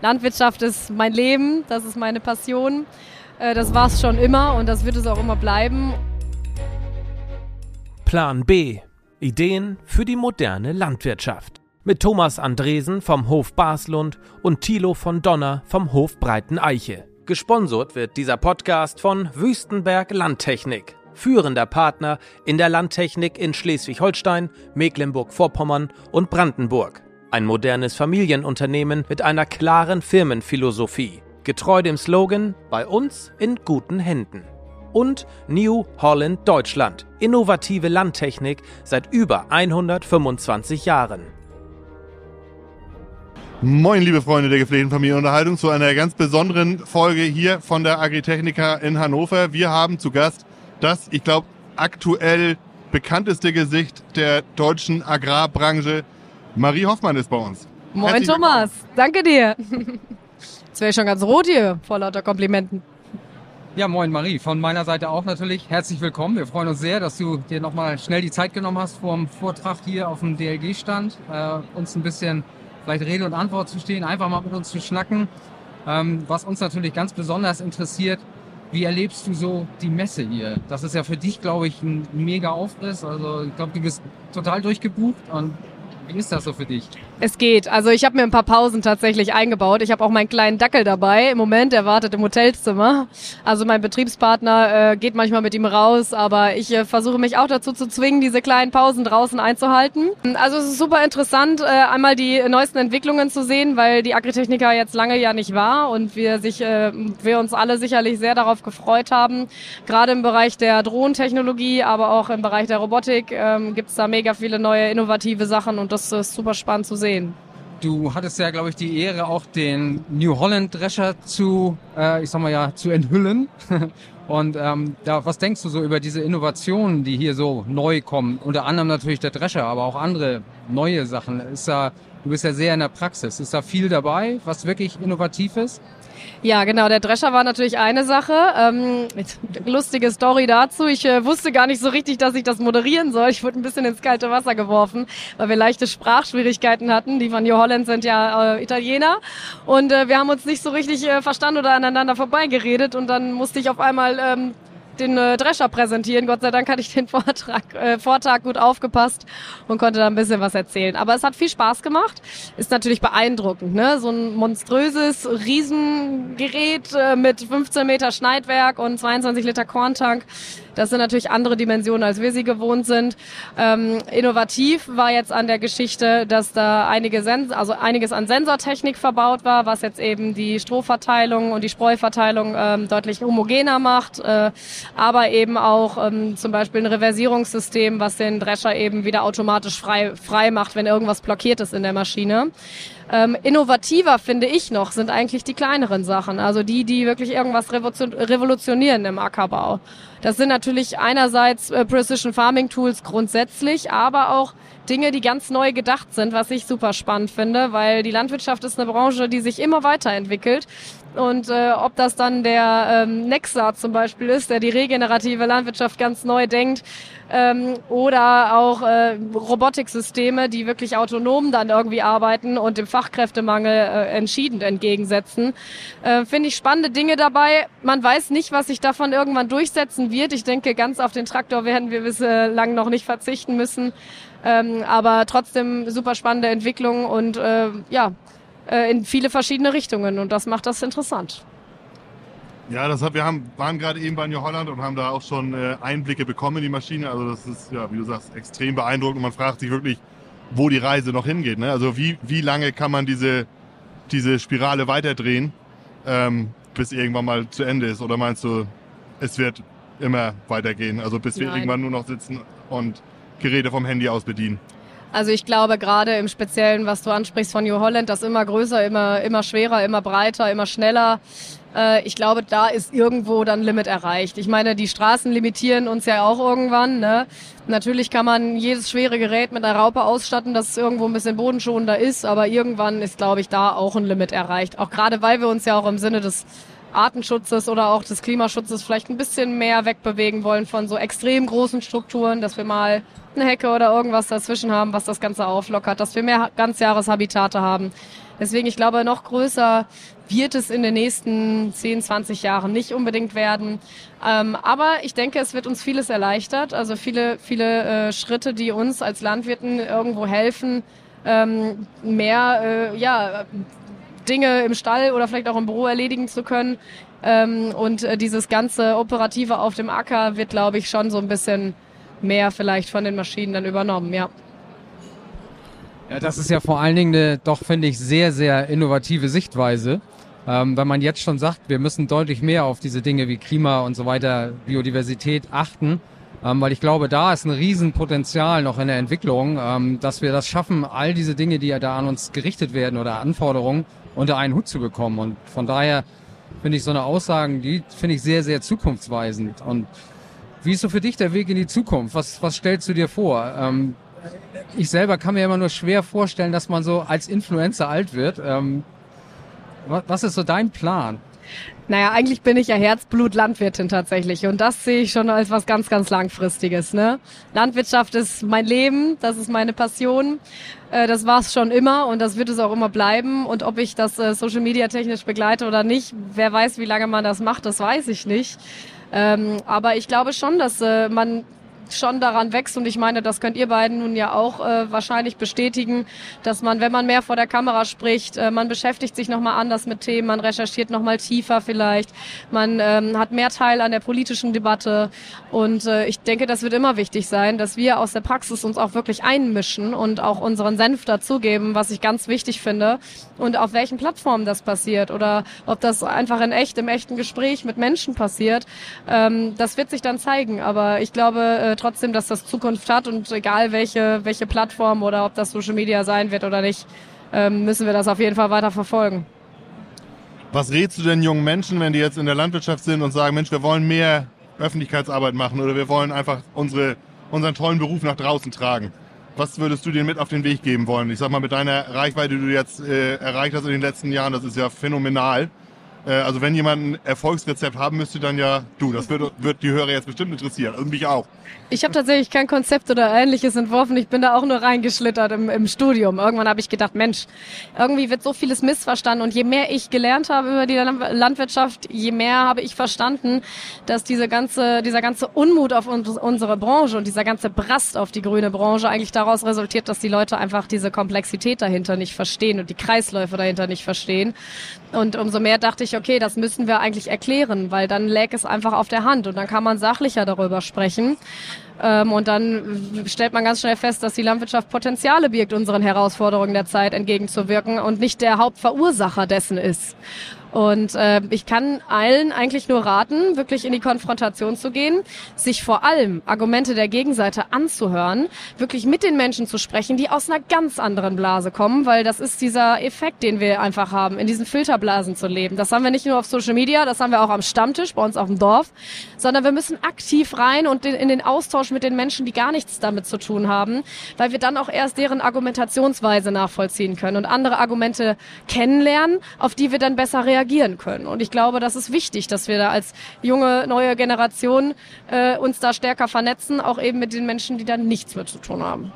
Landwirtschaft ist mein Leben, das ist meine Passion. Äh, das war es schon immer und das wird es auch immer bleiben. Plan B. Ideen für die moderne Landwirtschaft. Mit Thomas Andresen vom Hof Baslund und Thilo von Donner vom Hof Breiten Eiche. Gesponsert wird dieser Podcast von Wüstenberg Landtechnik, führender Partner in der Landtechnik in Schleswig-Holstein, Mecklenburg-Vorpommern und Brandenburg. Ein modernes Familienunternehmen mit einer klaren Firmenphilosophie, getreu dem Slogan Bei uns in guten Händen. Und New Holland Deutschland, innovative Landtechnik seit über 125 Jahren. Moin, liebe Freunde der gepflegten Familienunterhaltung, zu einer ganz besonderen Folge hier von der Agritechnica in Hannover. Wir haben zu Gast das, ich glaube, aktuell bekannteste Gesicht der deutschen Agrarbranche. Marie Hoffmann ist bei uns. Moin Herzlich Thomas, danke dir. Jetzt wäre ich schon ganz rot hier vor lauter Komplimenten. Ja, moin Marie, von meiner Seite auch natürlich herzlich willkommen. Wir freuen uns sehr, dass du dir nochmal schnell die Zeit genommen hast vor dem Vortrag hier auf dem DLG-Stand, äh, uns ein bisschen vielleicht Rede und Antwort zu stehen, einfach mal mit uns zu schnacken. Ähm, was uns natürlich ganz besonders interessiert, wie erlebst du so die Messe hier? Das ist ja für dich, glaube ich, ein mega Aufriss. Also ich glaube, du bist total durchgebucht und wie ist das so für dich? Es geht. Also ich habe mir ein paar Pausen tatsächlich eingebaut. Ich habe auch meinen kleinen Dackel dabei. Im Moment, der wartet im Hotelzimmer. Also mein Betriebspartner äh, geht manchmal mit ihm raus, aber ich äh, versuche mich auch dazu zu zwingen, diese kleinen Pausen draußen einzuhalten. Also es ist super interessant, äh, einmal die neuesten Entwicklungen zu sehen, weil die Agritechnica jetzt lange ja nicht war und wir sich, äh, wir uns alle sicherlich sehr darauf gefreut haben. Gerade im Bereich der Drohntechnologie, aber auch im Bereich der Robotik ähm, gibt es da mega viele neue innovative Sachen und das ist super spannend zu sehen. Du hattest ja, glaube ich, die Ehre, auch den New Holland Drescher zu, äh, ich sag mal ja, zu enthüllen. Und ähm, da, was denkst du so über diese Innovationen, die hier so neu kommen? Unter anderem natürlich der Drescher, aber auch andere neue Sachen. Ist da, du bist ja sehr in der Praxis. Ist da viel dabei, was wirklich innovativ ist? Ja, genau. Der Drescher war natürlich eine Sache. Ähm, lustige Story dazu. Ich äh, wusste gar nicht so richtig, dass ich das moderieren soll. Ich wurde ein bisschen ins kalte Wasser geworfen, weil wir leichte Sprachschwierigkeiten hatten. Die von New Holland sind ja äh, Italiener. Und äh, wir haben uns nicht so richtig äh, verstanden oder aneinander vorbeigeredet. Und dann musste ich auf einmal ähm, den äh, Drescher präsentieren. Gott sei Dank hatte ich den Vortrag, äh, Vortag gut aufgepasst und konnte da ein bisschen was erzählen. Aber es hat viel Spaß gemacht. Ist natürlich beeindruckend, ne? So ein monströses Riesengerät äh, mit 15 Meter Schneidwerk und 22 Liter Korntank. Das sind natürlich andere Dimensionen, als wir sie gewohnt sind. Ähm, innovativ war jetzt an der Geschichte, dass da einige Sens also einiges an Sensortechnik verbaut war, was jetzt eben die Strohverteilung und die Spreuverteilung ähm, deutlich homogener macht, äh, aber eben auch ähm, zum Beispiel ein Reversierungssystem, was den Drescher eben wieder automatisch frei, frei macht, wenn irgendwas blockiert ist in der Maschine. Ähm, innovativer finde ich noch sind eigentlich die kleineren Sachen, also die, die wirklich irgendwas revolutionieren im Ackerbau. Das sind natürlich einerseits äh, Precision Farming Tools grundsätzlich, aber auch Dinge, die ganz neu gedacht sind, was ich super spannend finde, weil die Landwirtschaft ist eine Branche, die sich immer weiterentwickelt. Und äh, ob das dann der ähm, Nexa zum Beispiel ist, der die regenerative Landwirtschaft ganz neu denkt, ähm, oder auch äh, Robotiksysteme, die wirklich autonom dann irgendwie arbeiten und dem Fachkräftemangel äh, entschieden entgegensetzen. Äh, Finde ich spannende Dinge dabei. Man weiß nicht, was sich davon irgendwann durchsetzen wird. Ich denke, ganz auf den Traktor werden wir bislang noch nicht verzichten müssen. Ähm, aber trotzdem super spannende Entwicklung und äh, ja, äh, in viele verschiedene Richtungen und das macht das interessant. Ja, das hat, wir haben, waren gerade eben bei New Holland und haben da auch schon äh, Einblicke bekommen in die Maschine. Also das ist, ja, wie du sagst, extrem beeindruckend und man fragt sich wirklich, wo die Reise noch hingeht. Ne? Also wie, wie lange kann man diese, diese Spirale weiterdrehen, ähm, bis irgendwann mal zu Ende ist? Oder meinst du, es wird immer weitergehen? Also bis wir irgendwann nur noch sitzen und Geräte vom Handy aus bedienen? Also ich glaube gerade im Speziellen, was du ansprichst von New Holland, das immer größer, immer, immer schwerer, immer breiter, immer schneller. Äh, ich glaube, da ist irgendwo dann Limit erreicht. Ich meine, die Straßen limitieren uns ja auch irgendwann. Ne? Natürlich kann man jedes schwere Gerät mit einer Raupe ausstatten, dass es irgendwo ein bisschen bodenschonender ist, aber irgendwann ist, glaube ich, da auch ein Limit erreicht. Auch gerade, weil wir uns ja auch im Sinne des Artenschutzes oder auch des Klimaschutzes vielleicht ein bisschen mehr wegbewegen wollen von so extrem großen Strukturen, dass wir mal eine Hecke oder irgendwas dazwischen haben, was das Ganze auflockert, dass wir mehr Ganzjahreshabitate haben. Deswegen, ich glaube, noch größer wird es in den nächsten 10, 20 Jahren nicht unbedingt werden. Ähm, aber ich denke, es wird uns vieles erleichtert. Also viele, viele äh, Schritte, die uns als Landwirten irgendwo helfen, ähm, mehr äh, ja, Dinge im Stall oder vielleicht auch im Büro erledigen zu können. Ähm, und äh, dieses ganze Operative auf dem Acker wird, glaube ich, schon so ein bisschen mehr vielleicht von den Maschinen dann übernommen, ja. Ja, das ist ja vor allen Dingen eine, doch finde ich, sehr, sehr innovative Sichtweise. Ähm, weil man jetzt schon sagt, wir müssen deutlich mehr auf diese Dinge wie Klima und so weiter, Biodiversität achten. Ähm, weil ich glaube, da ist ein Riesenpotenzial noch in der Entwicklung, ähm, dass wir das schaffen, all diese Dinge, die ja da an uns gerichtet werden oder Anforderungen unter einen Hut zu bekommen. Und von daher finde ich so eine Aussagen, die finde ich sehr, sehr zukunftsweisend. Und wie ist so für dich der Weg in die Zukunft? Was, was stellst du dir vor? Ähm, ich selber kann mir immer nur schwer vorstellen, dass man so als Influencer alt wird. Ähm, was ist so dein Plan? Naja, eigentlich bin ich ja Herzblut-Landwirtin tatsächlich und das sehe ich schon als was ganz, ganz Langfristiges. Ne? Landwirtschaft ist mein Leben, das ist meine Passion, äh, das war es schon immer und das wird es auch immer bleiben und ob ich das äh, Social Media technisch begleite oder nicht, wer weiß, wie lange man das macht, das weiß ich nicht. Ähm, aber ich glaube schon, dass äh, man schon daran wächst. Und ich meine, das könnt ihr beiden nun ja auch äh, wahrscheinlich bestätigen, dass man, wenn man mehr vor der Kamera spricht, äh, man beschäftigt sich nochmal anders mit Themen, man recherchiert nochmal tiefer vielleicht, man ähm, hat mehr Teil an der politischen Debatte. Und äh, ich denke, das wird immer wichtig sein, dass wir aus der Praxis uns auch wirklich einmischen und auch unseren Senf dazugeben, was ich ganz wichtig finde. Und auf welchen Plattformen das passiert oder ob das einfach in echt, im echten Gespräch mit Menschen passiert, ähm, das wird sich dann zeigen, aber ich glaube, äh, trotzdem, dass das Zukunft hat und egal welche, welche Plattform oder ob das Social Media sein wird oder nicht, ähm, müssen wir das auf jeden Fall weiter verfolgen. Was rätst du denn jungen Menschen, wenn die jetzt in der Landwirtschaft sind und sagen, Mensch, wir wollen mehr Öffentlichkeitsarbeit machen oder wir wollen einfach unsere, unseren tollen Beruf nach draußen tragen? Was würdest du denen mit auf den Weg geben wollen? Ich sag mal, mit deiner Reichweite, die du jetzt äh, erreicht hast in den letzten Jahren, das ist ja phänomenal. Äh, also wenn jemand ein Erfolgsrezept haben müsste, dann ja du. Das wird, wird die Hörer jetzt bestimmt interessieren. Und mich auch. Ich habe tatsächlich kein Konzept oder ähnliches entworfen. Ich bin da auch nur reingeschlittert im, im Studium. Irgendwann habe ich gedacht, Mensch, irgendwie wird so vieles missverstanden. Und je mehr ich gelernt habe über die Landwirtschaft, je mehr habe ich verstanden, dass diese ganze, dieser ganze Unmut auf uns, unsere Branche und dieser ganze Brast auf die grüne Branche eigentlich daraus resultiert, dass die Leute einfach diese Komplexität dahinter nicht verstehen und die Kreisläufe dahinter nicht verstehen. Und umso mehr dachte ich, okay, das müssen wir eigentlich erklären, weil dann läge es einfach auf der Hand und dann kann man sachlicher darüber sprechen. Ähm, und dann stellt man ganz schnell fest, dass die Landwirtschaft Potenziale birgt, unseren Herausforderungen der Zeit entgegenzuwirken und nicht der Hauptverursacher dessen ist. Und äh, ich kann allen eigentlich nur raten, wirklich in die Konfrontation zu gehen, sich vor allem Argumente der Gegenseite anzuhören, wirklich mit den Menschen zu sprechen, die aus einer ganz anderen Blase kommen, weil das ist dieser Effekt, den wir einfach haben, in diesen Filterblasen zu leben. Das haben wir nicht nur auf Social Media, das haben wir auch am Stammtisch bei uns auf dem Dorf, sondern wir müssen aktiv rein und in den Austausch mit den Menschen, die gar nichts damit zu tun haben, weil wir dann auch erst deren Argumentationsweise nachvollziehen können und andere Argumente kennenlernen, auf die wir dann besser reagieren reagieren können. Und ich glaube, das ist wichtig, dass wir da als junge, neue Generation äh, uns da stärker vernetzen, auch eben mit den Menschen, die da nichts mit zu tun haben.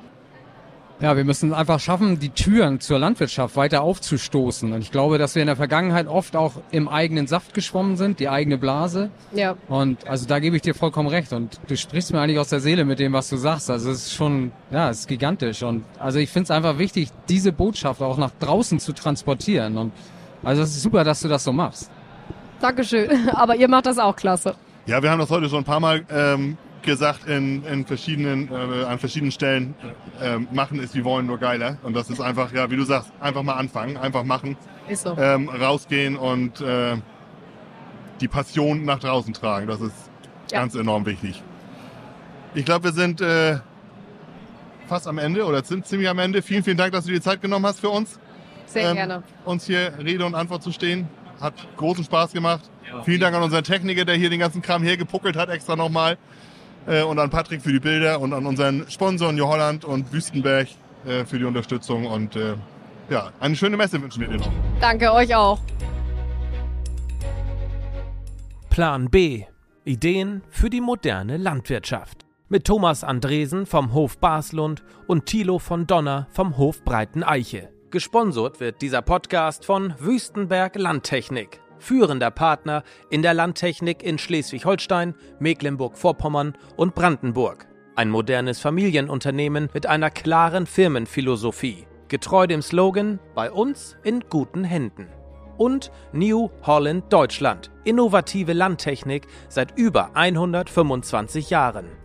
Ja, wir müssen einfach schaffen, die Türen zur Landwirtschaft weiter aufzustoßen. Und ich glaube, dass wir in der Vergangenheit oft auch im eigenen Saft geschwommen sind, die eigene Blase. Ja. Und also da gebe ich dir vollkommen recht. Und du sprichst mir eigentlich aus der Seele mit dem, was du sagst. Also es ist schon, ja, es ist gigantisch. Und also ich finde es einfach wichtig, diese Botschaft auch nach draußen zu transportieren. Und also es ist super, dass du das so machst. Dankeschön. Aber ihr macht das auch klasse. Ja, wir haben das heute schon ein paar Mal ähm, gesagt in, in verschiedenen, äh, an verschiedenen Stellen. Äh, machen ist wie wollen, nur geiler. Und das ist einfach, ja, wie du sagst, einfach mal anfangen, einfach machen. Ist so. Ähm, rausgehen und äh, die Passion nach draußen tragen. Das ist ja. ganz enorm wichtig. Ich glaube, wir sind äh, fast am Ende oder sind ziemlich am Ende. Vielen, vielen Dank, dass du dir Zeit genommen hast für uns. Sehr ähm, gerne. Uns hier Rede und Antwort zu stehen. Hat großen Spaß gemacht. Ja, Vielen Dank an unseren Techniker, der hier den ganzen Kram hergepuckelt hat, extra nochmal. Äh, und an Patrick für die Bilder und an unseren Sponsoren New Holland und Wüstenberg äh, für die Unterstützung. Und äh, ja, eine schöne Messe wünschen wir dir noch. Danke euch auch. Plan B. Ideen für die moderne Landwirtschaft. Mit Thomas Andresen vom Hof Baslund und Thilo von Donner vom Hof Breiten Eiche. Gesponsert wird dieser Podcast von Wüstenberg Landtechnik, führender Partner in der Landtechnik in Schleswig-Holstein, Mecklenburg-Vorpommern und Brandenburg. Ein modernes Familienunternehmen mit einer klaren Firmenphilosophie, getreu dem Slogan Bei uns in guten Händen. Und New Holland Deutschland, innovative Landtechnik seit über 125 Jahren.